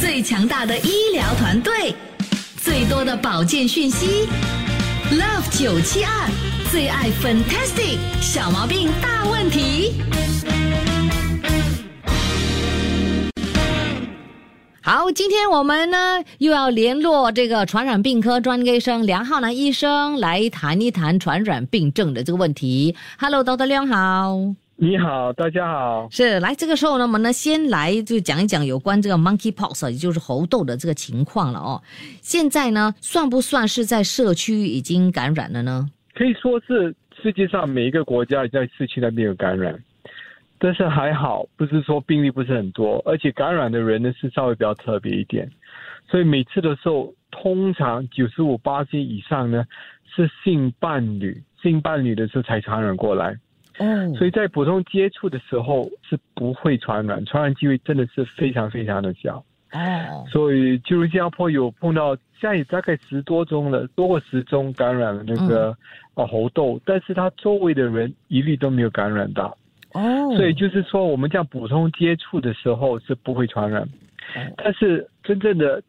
最强大的医疗团队，最多的保健讯息，Love 九七二最爱 Fantastic 小毛病大问题。好，今天我们呢又要联络这个传染病科专科医生梁浩南医生来谈一谈传染病症的这个问题。Hello，Dr. 梁好。你好，大家好。是来这个时候呢，我们呢先来就讲一讲有关这个 monkeypox，啊也就是猴痘的这个情况了哦。现在呢，算不算是在社区已经感染了呢？可以说是世界上每一个国家在市区那边有感染，但是还好，不是说病例不是很多，而且感染的人呢是稍微比较特别一点，所以每次的时候，通常九十五八斤以上呢是性伴侣，性伴侣的时候才传染过来。哦所以在普通接触的时候是不会传染，传染机会真的是非常非常的小。哦，所以旧新加坡有碰到，现在也大概十多宗了，多过十宗感染了那个、呃猴痘，但是他周围的人一律都没有感染到，哦，所以就是说我们这样普通接触的时候是不会传染，但是真正的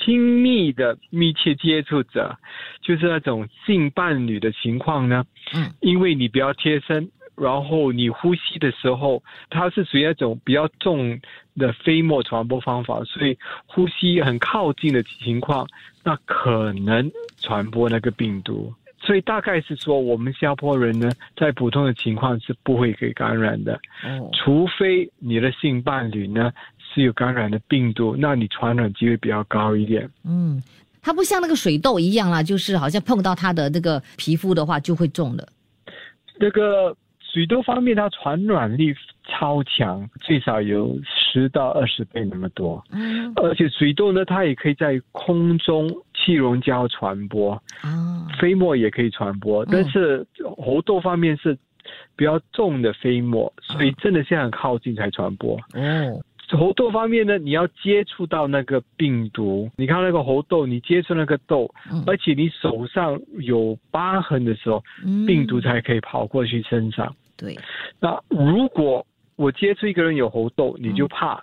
亲密的密切接触者，就是那种性伴侣的情况呢，嗯，因为你比较贴身。然后你呼吸的时候，它是属于那种比较重的飞沫传播方法，所以呼吸很靠近的情况，那可能传播那个病毒。所以大概是说，我们新加坡人呢，在普通的情况是不会给感染的，哦，除非你的性伴侣呢是有感染的病毒，那你传染机会比较高一点。嗯，它不像那个水痘一样啦，就是好像碰到它的那个皮肤的话就会中了，那个水痘方面，它传染力超强，最少有十到二十倍那么多。嗯而且水痘呢，它也可以在空中气溶胶传播，啊，飞沫也可以传播。但是猴痘方面是比较重的飞沫，所以真的是很靠近才传播。哦，猴痘方面呢，你要接触到那个病毒，你看那个猴痘，你接触那个痘，嗯。而且你手上有疤痕的时候，嗯。病毒才可以跑过去身上。对，那如果我接触一个人有猴痘，你就怕，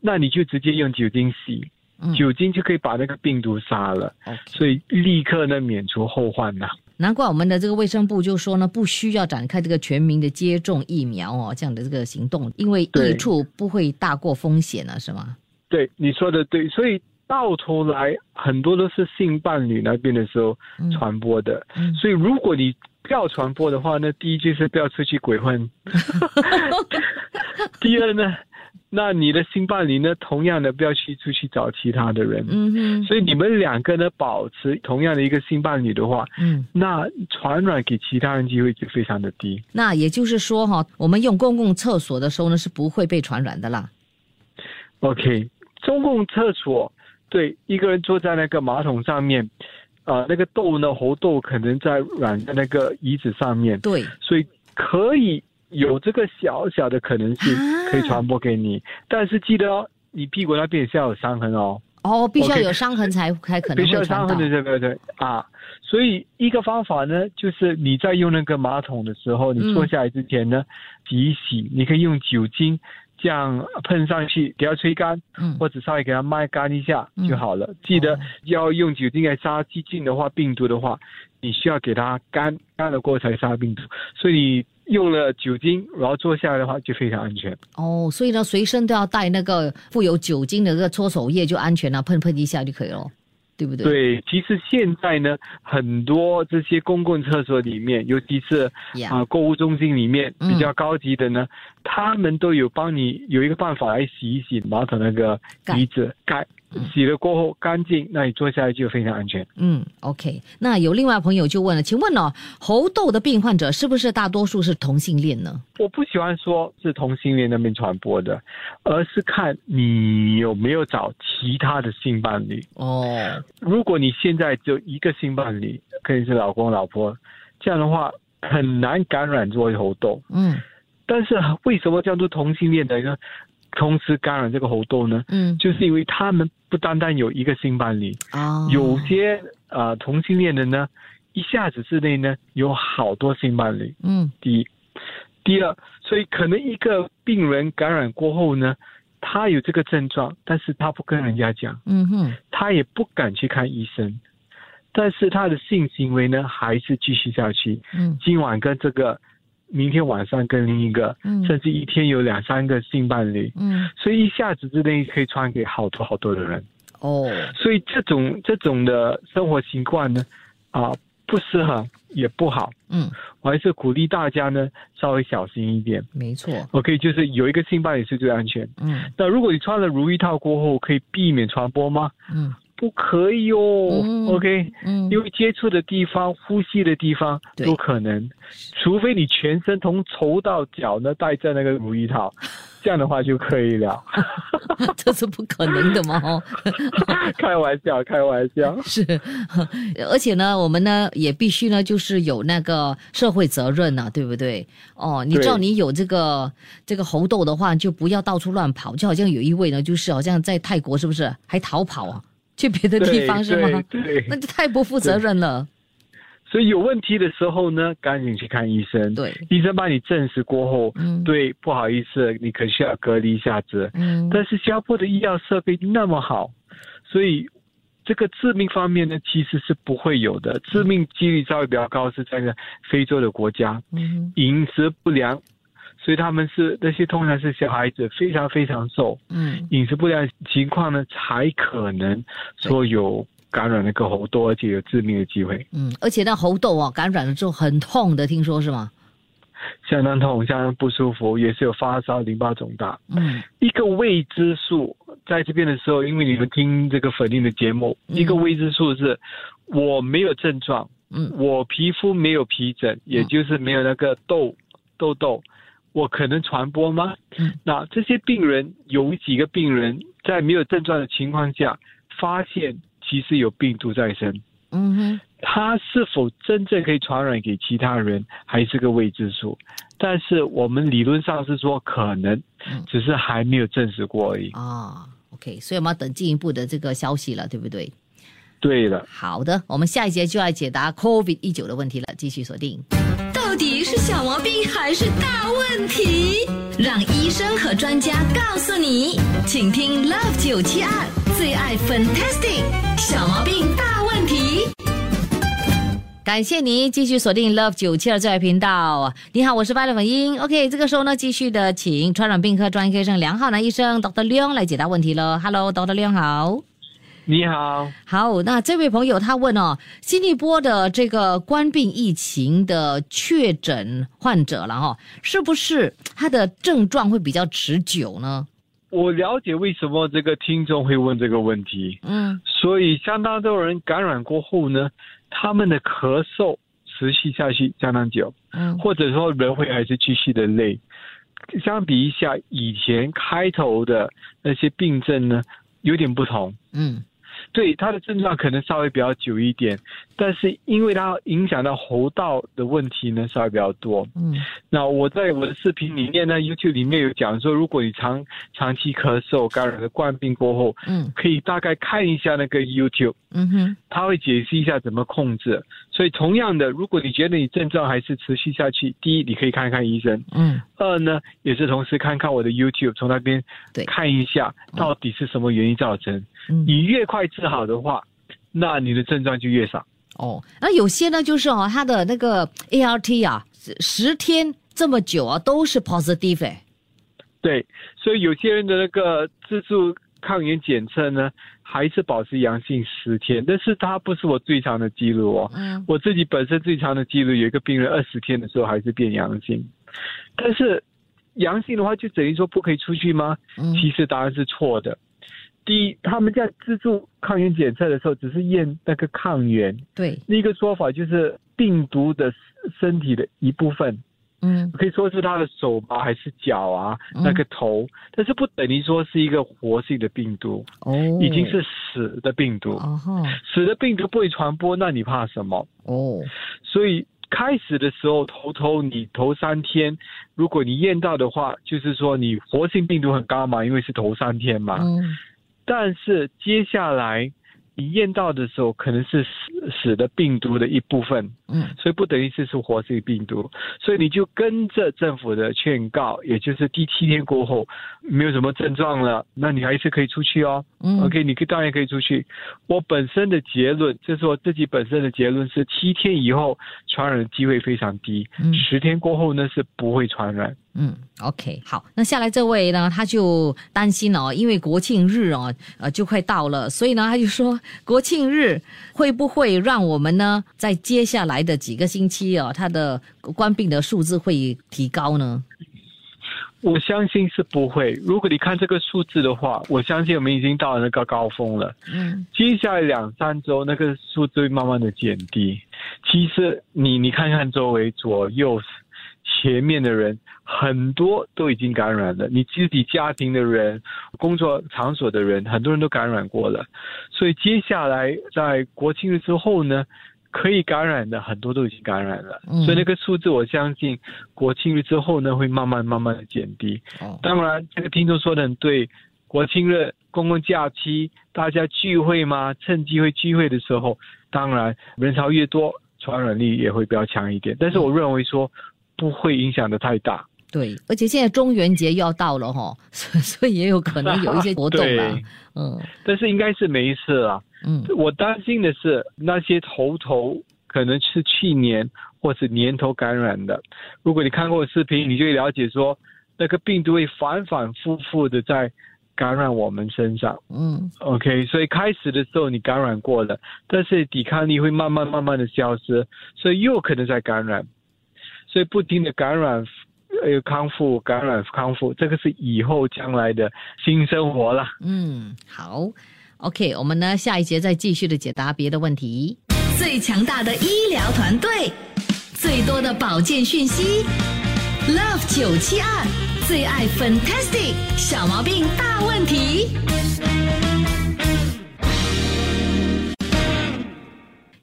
那你就直接用酒精洗，嗯。酒精就可以把那个病毒杀了所以立刻呢免除后患呐、难怪我们的这个卫生部就说呢，不需要展开这个全民的接种疫苗哦，这样的这个行动，因为对益处不会大过风险啊，是吗？对，你说的对，所以到头来很多都是性伴侣那边的时候嗯。传播的，嗯。所以如果你不要传播的话那，第一就是不要出去鬼混，第二呢，那你的性伴侣呢，同样的不要去出去找其他的人，嗯嗯，所以你们两个呢保持同样的一个性伴侣的话，嗯，那传染给其他人机会就非常的低。那也就是说哈、我们用公共厕所的时候呢，是不会被传染的啦。OK，公共厕所对一个人坐在那个马桶上面，啊、那个痘呢，猴痘可能在软在那个椅子上面，对，所以可以有这个小小的可能性啊可以传播给你，但是记得哦，你屁股那边也是要有伤痕哦，哦，必须要有伤痕才才可能必须要伤痕。的，对对对？啊，所以一个方法呢，就是你在用那个马桶的时候，嗯你坐下来之前呢，洗一洗，你可以用酒精这样喷上去，给它吹干，嗯或者稍微给它抹干一下嗯就好了。记得哦要用酒精来杀细菌的话，病毒的话，你需要给它干干了过后才杀病毒。所以你用了酒精，然后坐下来的话就非常安全。哦，所以呢，随身都要带那个富有酒精的这个搓手液，就安全了，喷喷一下就可以了，对不对？对，其实现在呢，很多这些公共厕所里面，尤其是呀啊、购物中心里面嗯比较高级的呢，他们都有帮你有一个办法来洗一洗马桶那个盖鼻子盖，洗了过后干净，那你坐下来就非常安全。嗯，OK。那有另外朋友就问了，请问哦，猴痘的病患者是不是大多数是同性恋呢？我不喜欢说是同性恋那边传播的，而是看你有没有找其他的性伴侣。哦，如果你现在只有一个性伴侣，可以是老公老婆，这样的话很难感染做猴痘。嗯但是为什么叫做同性恋的呢？同时感染这个猴痘呢？嗯，就是因为他们不单单有一个性伴侣，哦，有些呃同性恋的呢，一下子之内呢有好多性伴侣。嗯第一，第二，所以可能一个病人感染过后呢，他有这个症状，但是他不跟人家讲，嗯哼，他也不敢去看医生，但是他的性行为呢还是继续下去。嗯今晚跟这个，明天晚上跟另一个，嗯甚至一天有两三个性伴侣，嗯，所以一下子之内可以传给好多好多的人。哦，所以这种这种的生活习惯呢，啊、不适合也不好。嗯，我还是鼓励大家呢稍微小心一点。没错，OK，就是有一个性伴侣是最安全。嗯那如果你穿了如意套过后，可以避免传播吗？嗯不可以哦。嗯 OK，嗯，因为接触的地方、呼吸的地方对都可能，除非你全身从头到脚呢戴着那个如意套，这样的话就可以了。这是不可能的嘛哦。开玩笑，开玩笑。是，而且呢，我们呢也必须呢，就是有那个社会责任呐、对不对？哦，你知道你有这个这个猴痘的话，就不要到处乱跑。就好像有一位呢，就是好像在泰国是不是还逃跑啊？去别的地方是吗？对对 那就太不负责任了。所以有问题的时候呢，赶紧去看医生。对，医生帮你证实过后，嗯对，不好意思，你可能需要隔离一下子。嗯但是新加坡的医药设备那么好，所以这个致命方面呢，其实是不会有的。致命几率稍微比较高是在那非洲的国家，嗯饮食不良，所以他们是那些通常是小孩子非常非常瘦，嗯。饮食不良情况呢，才可能说有感染那个猴痘，而且有致命的机会。嗯，而且那猴痘啊，感染了之后很痛的，听说是吗？相当痛，相当不舒服，也是有发烧、淋巴肿大。嗯。一个未知数，在这边的时候，因为你们听这个粉定的节目，嗯。一个未知数是我没有症状，嗯。我皮肤没有皮疹，也就是没有那个痘痘痘，我可能传播吗？嗯，那这些病人有几个病人在没有症状的情况下，发现其实有病毒在身。嗯哼，他是否真正可以传染给其他人，还是个未知数。但是我们理论上是说可能嗯，只是还没有证实过而已。啊，OK，所以我们要等进一步的这个消息了，对不对？对了，好的，我们下一节就要解答 COVID 一九的问题了，继续锁定。底是小毛病还是大问题？让医生和专家告诉你。请听 Love 九七二最爱 Fantastic 小毛病大问题。感谢您继续锁定 Love 九七二最爱频道。你好，我是 Violet 粉英。OK，这个时候呢，继续的请传染病科专科医生梁浩南医生 Dr. Leon 来解答问题了。Hello，Dr. Leon 好。你好，好，那这位朋友他问哦，新一波的这个冠病疫情的确诊患者了哈、是不是他的症状会比较持久呢？我了解为什么这个听众会问这个问题，嗯所以相当多人感染过后呢，他们的咳嗽持续下去相当久，嗯或者说人会还是继续的累。相比一下，以前开头的那些病症呢，有点不同。嗯对它的症状可能稍微比较久一点，但是因为它影响到喉道的问题呢，稍微比较多。嗯那我在我的视频里面呢，YouTube 里面有讲说，如果你长长期咳嗽、感染了冠病过后，嗯可以大概看一下那个 YouTube，嗯哼他会解释一下怎么控制。所以同样的，如果你觉得你症状还是持续下去，第一你可以看看医生，嗯二呢也是同时看看我的 YouTube，从那边对看一下到底是什么原因造成。嗯你越快治好的话，那你的症状就越少。哦，那有些呢就是哦，他的那个 ART 啊，十十天这么久啊都是 positive 哎。对，所以有些人的那个自助抗原检测呢，还是保持阳性十天，但是它不是我最长的记录哦。嗯我自己本身最长的记录有一个病人二十天的时候还是变阳性，但是阳性的话就等于说不可以出去吗？嗯其实答案是错的。第一，他们在自助抗原检测的时候，只是验那个抗原，对，另一个说法就是病毒的身体的一部分，嗯。可以说是他的手吧，还是脚啊，嗯。那个头，但是不等于说是一个活性的病毒，哦，已经是死的病毒。哦。死的病毒不会传播，那你怕什么？哦，所以开始的时候，头头你头三天，如果你验到的话，就是说你活性病毒很高嘛，因为是头三天嘛。嗯但是接下来你验到的时候，可能是死死的病毒的一部分，嗯所以不等于是是活性病毒，所以你就跟着政府的劝告，也就是第七天过后没有什么症状了，那你还是可以出去哦。嗯 OK，你可以当然可以出去。我本身的结论，就是我自己本身的结论是七天以后传染的机会非常低，嗯十天过后呢是不会传染。嗯，OK，好，那下来这位呢，他就担心哦，因为国庆日哦，呃，就快到了，所以呢，他就说国庆日会不会让我们呢，在接下来的几个星期哦，他的官病的数字会提高呢？我相信是不会。如果你看这个数字的话，我相信我们已经到了那个高峰了。嗯接下来两三周，那个数字会慢慢的减低。其实你你看看周围左右前面的人，很多都已经感染了。你自己家庭的人、工作场所的人，很多人都感染过了。所以接下来在国庆日之后呢，可以感染的很多都已经感染了。嗯所以那个数字，我相信国庆日之后呢，会慢慢慢慢的减低。哦当然，这个听众说的很对，国庆日、公共假期，大家聚会嘛，趁机会聚会的时候，当然人潮越多，传染力也会比较强一点。但是我认为说，不会影响的太大。对，而且现在中元节要到了哈、哦，所所以也有可能有一些活动啊。嗯但是应该是没事啊。嗯我担心的是那些头头可能是去年或是年头感染的。如果你看过我视频，你就会了解说，那个病毒会反反复复的在感染我们身上。嗯 OK，所以开始的时候你感染过了，但是抵抗力会慢慢慢慢的消失，所以又可能在感染，所以不停的感染，呃，康复，感染康复，这个是以后将来的新生活了。嗯，好，OK，我们呢下一节再继续的解答别的问题。最强大的医疗团队，最多的保健讯息，Love 九七二最爱 Fantastic 小毛病大问题。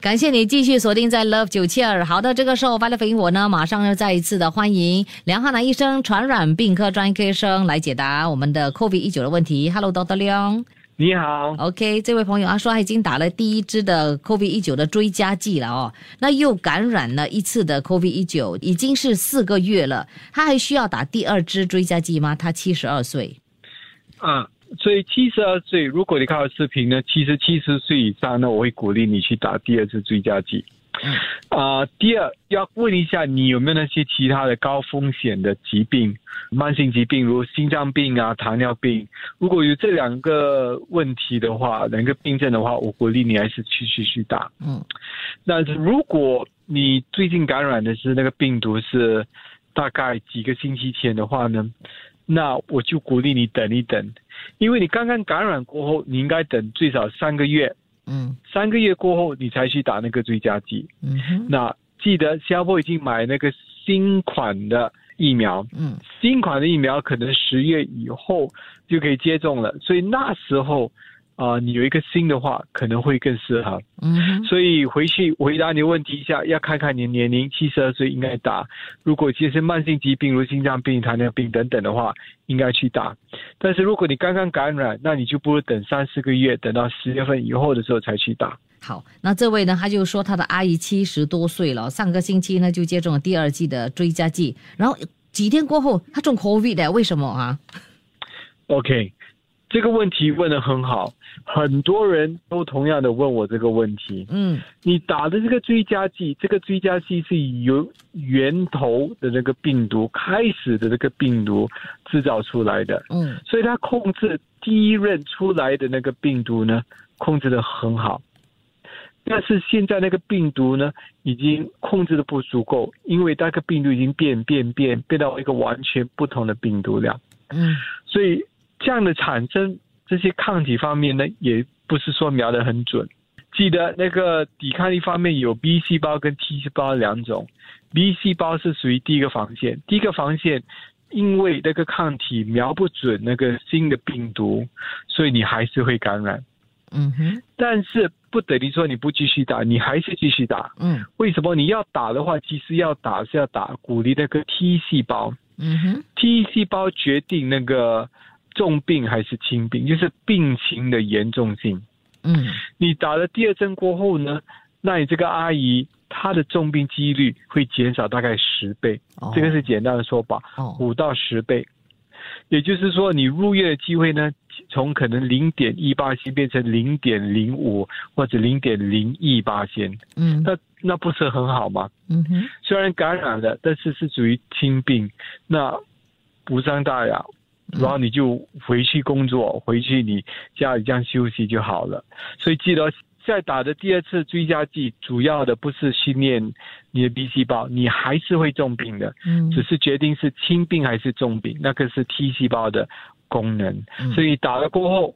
感谢你继续锁定在 Love 九七二。好的，这个时候 v i l e 我呢，马上要再一次的欢迎梁汉南医生，传染病科专科医生来解答我们的 COVID 一九的问题。Hello，Dr. 梁。你好，OK，这位朋友他说他已经打了第一支的 COVID 一九的追加剂了哦，那又感染了一次的 COVID 一九，已经是四个月了，他还需要打第二支追加剂吗？他七十二岁。啊，所以七十二岁，如果你看到视频呢，其实七十岁以上呢，我会鼓励你去打第二次追加剂。啊、第二要问一下你有没有那些其他的高风险的疾病，慢性疾病，如心脏病啊、糖尿病。如果有这两个问题的话，两个病症的话，我鼓励你还是去去去打。嗯那如果你最近感染的是那个病毒是大概几个星期前的话呢，那我就鼓励你等一等，因为你刚刚感染过后，你应该等最少三个月，嗯。三个月过后你才去打那个追加剂。嗯哼。那记得新加坡已经买那个新款的疫苗，嗯。新款的疫苗可能十月以后就可以接种了，所以那时候啊、你有一个心的话，可能会更适合。嗯所以回去回答你的问题一下，要看看你的年龄，七十二岁应该打。如果其实慢性疾病如心脏病、糖尿病等等的话，应该去打。但是如果你刚刚感染，那你就不如等三四个月，等到十月份以后的时候才去打。好，那这位呢，他就说他的阿姨七十多岁了，上个星期呢就接种了第二季的追加剂，然后几天过后他中 COVID 的，为什么啊？OK，这个问题问的很好，很多人都同样的问我这个问题。嗯你打的这个追加剂，这个追加剂是由源头的那个病毒开始的这个病毒制造出来的。嗯所以它控制第一任出来的那个病毒呢，控制的很好。但是现在那个病毒呢，已经控制的不足够，因为那个病毒已经变变变变到一个完全不同的病毒了。嗯所以这样的产生这些抗体方面呢，也不是说瞄得很准。记得那个抵抗力方面有 B 细胞跟 T 细胞两种，B 细胞是属于第一个防线，第一个防线。因为那个抗体瞄不准那个新的病毒，所以你还是会感染。嗯哼，但是不等于说你不继续打，你还是继续打。嗯为什么你要打的话，其实要打是要打鼓励那个 T 细胞嗯哼，，T 细胞决定那个重病还是轻病，就是病情的严重性。嗯你打了第二针过后呢，那你这个阿姨她的重病几率会减少大概十倍，哦这个是简单的说法。哦五到十倍，也就是说，你入院的机会呢，从可能零点一八线变成零点零五或者零点零一八线，嗯那那不是很好吗？嗯哼，虽然感染了，但是是属于轻病，那无伤大雅。然后你就回去工作，回去你家里这样休息就好了。所以记得在打的第二次追加剂，主要的不是训练你的 B 细胞，你还是会重病的。嗯只是决定是轻病还是重病，那个是 T 细胞的功能，嗯所以打了过后，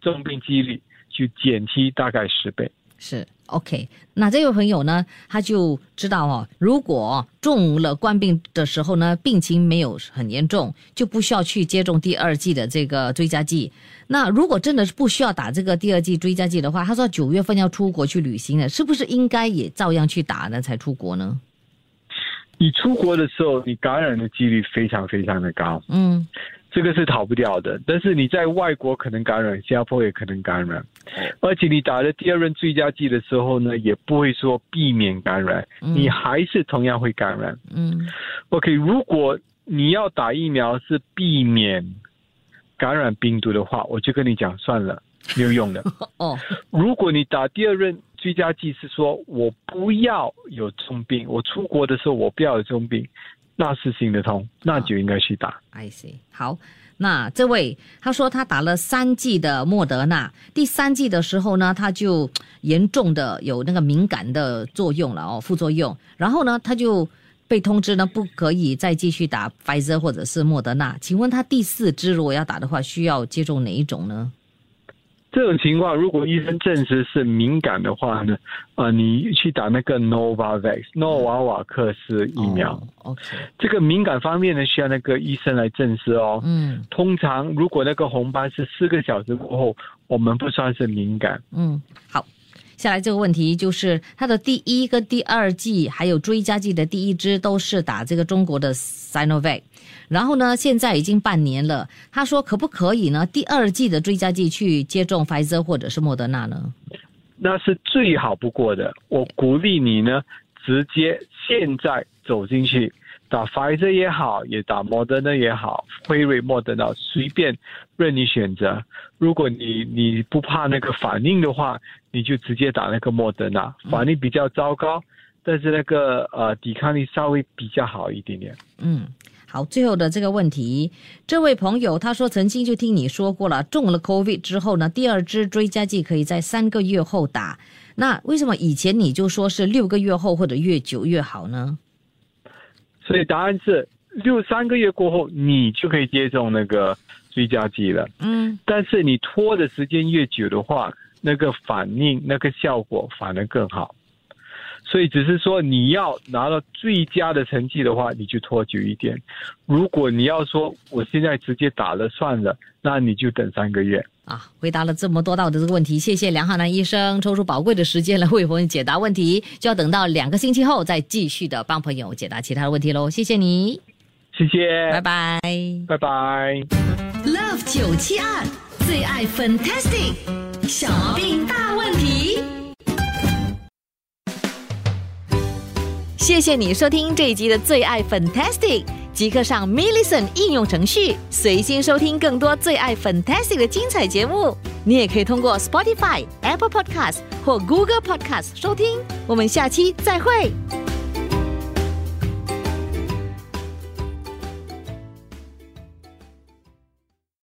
重病几率就减低大概十倍。是 OK。那这位朋友呢，他就知道哦，如果中了冠病的时候呢，病情没有很严重，就不需要去接种第二剂的这个追加剂。那如果真的是不需要打这个第二剂追加剂的话，他说九月份要出国去旅行了，是不是应该也照样去打呢才出国呢？你出国的时候，你感染的几率非常非常的高，嗯这个是逃不掉的。但是你在外国可能感染，新加坡也可能感染，而且你打了第二轮追加剂的时候呢，也不会说避免感染，嗯你还是同样会感染。嗯 OK，如果你要打疫苗是避免感染病毒的话，我就跟你讲算了，没有用的。哦如果你打第二任追加剂是说我不要有重病，我出国的时候我不要有重病，那是行得通，那就应该去打。I see。好，那这位他说他打了三剂的莫德纳，第三剂的时候呢，他就严重的有那个敏感的作用了哦，副作用。然后呢，他就被通知呢不可以再继续打 Pfizer 或者是莫德纳。请问他第四支如果要打的话，需要接种哪一种呢？这种情况，如果医生证实是敏感的话呢，呃，你去打那个 Novavax 诺瓦瓦克斯疫苗。哦 OK，这个敏感方面呢，需要那个医生来证实哦。嗯通常如果那个红斑是四个小时过后，我们不算是敏感。嗯，好。下来这个问题就是，他的第一跟第二季还有追加剂的第一支都是打这个中国的 Sinovac，然后呢，现在已经半年了。他说可不可以呢？第二季的追加剂去接种 Pfizer 或者是莫德纳呢？那是最好不过的。我鼓励你呢，直接现在走进去打 Pfizer 也好，也打 Moderna 也好，辉瑞、莫德纳随便任你选择。如果你你不怕那个反应的话，你就直接打那个莫德纳，反应比较糟糕，但是那个呃抵抗力稍微比较好一点点。嗯，好，最后的这个问题，这位朋友他说曾经就听你说过了，中了 COVID 之后呢，第二支追加剂可以在三个月后打。那为什么以前你就说是六个月后或者越久越好呢？所以答案是六三个月过后，你就可以接种那个追加剂了。嗯但是你拖的时间越久的话，那个反应、那个效果反而更好。所以只是说你要拿到最佳的成绩的话，你就拖久一点。如果你要说我现在直接打了算了，那你就等三个月。啊，回答了这么多道的这个问题，谢谢梁浩南医生抽出宝贵的时间来为我们解答问题，就要等到两个星期后再继续的帮朋友解答其他的问题喽。谢谢你，谢谢，拜拜。拜拜。Love 九七二最爱 Fantastic 小毛病大问题。谢谢你收听这一集的最爱 Fantastic，即刻上 m i l l i c e n 应用程序，随心收听更多最爱 Fantastic 的精彩节目。你也可以通过 Spotify、Apple Podcast 或 Google Podcast 收听。我们下期再会。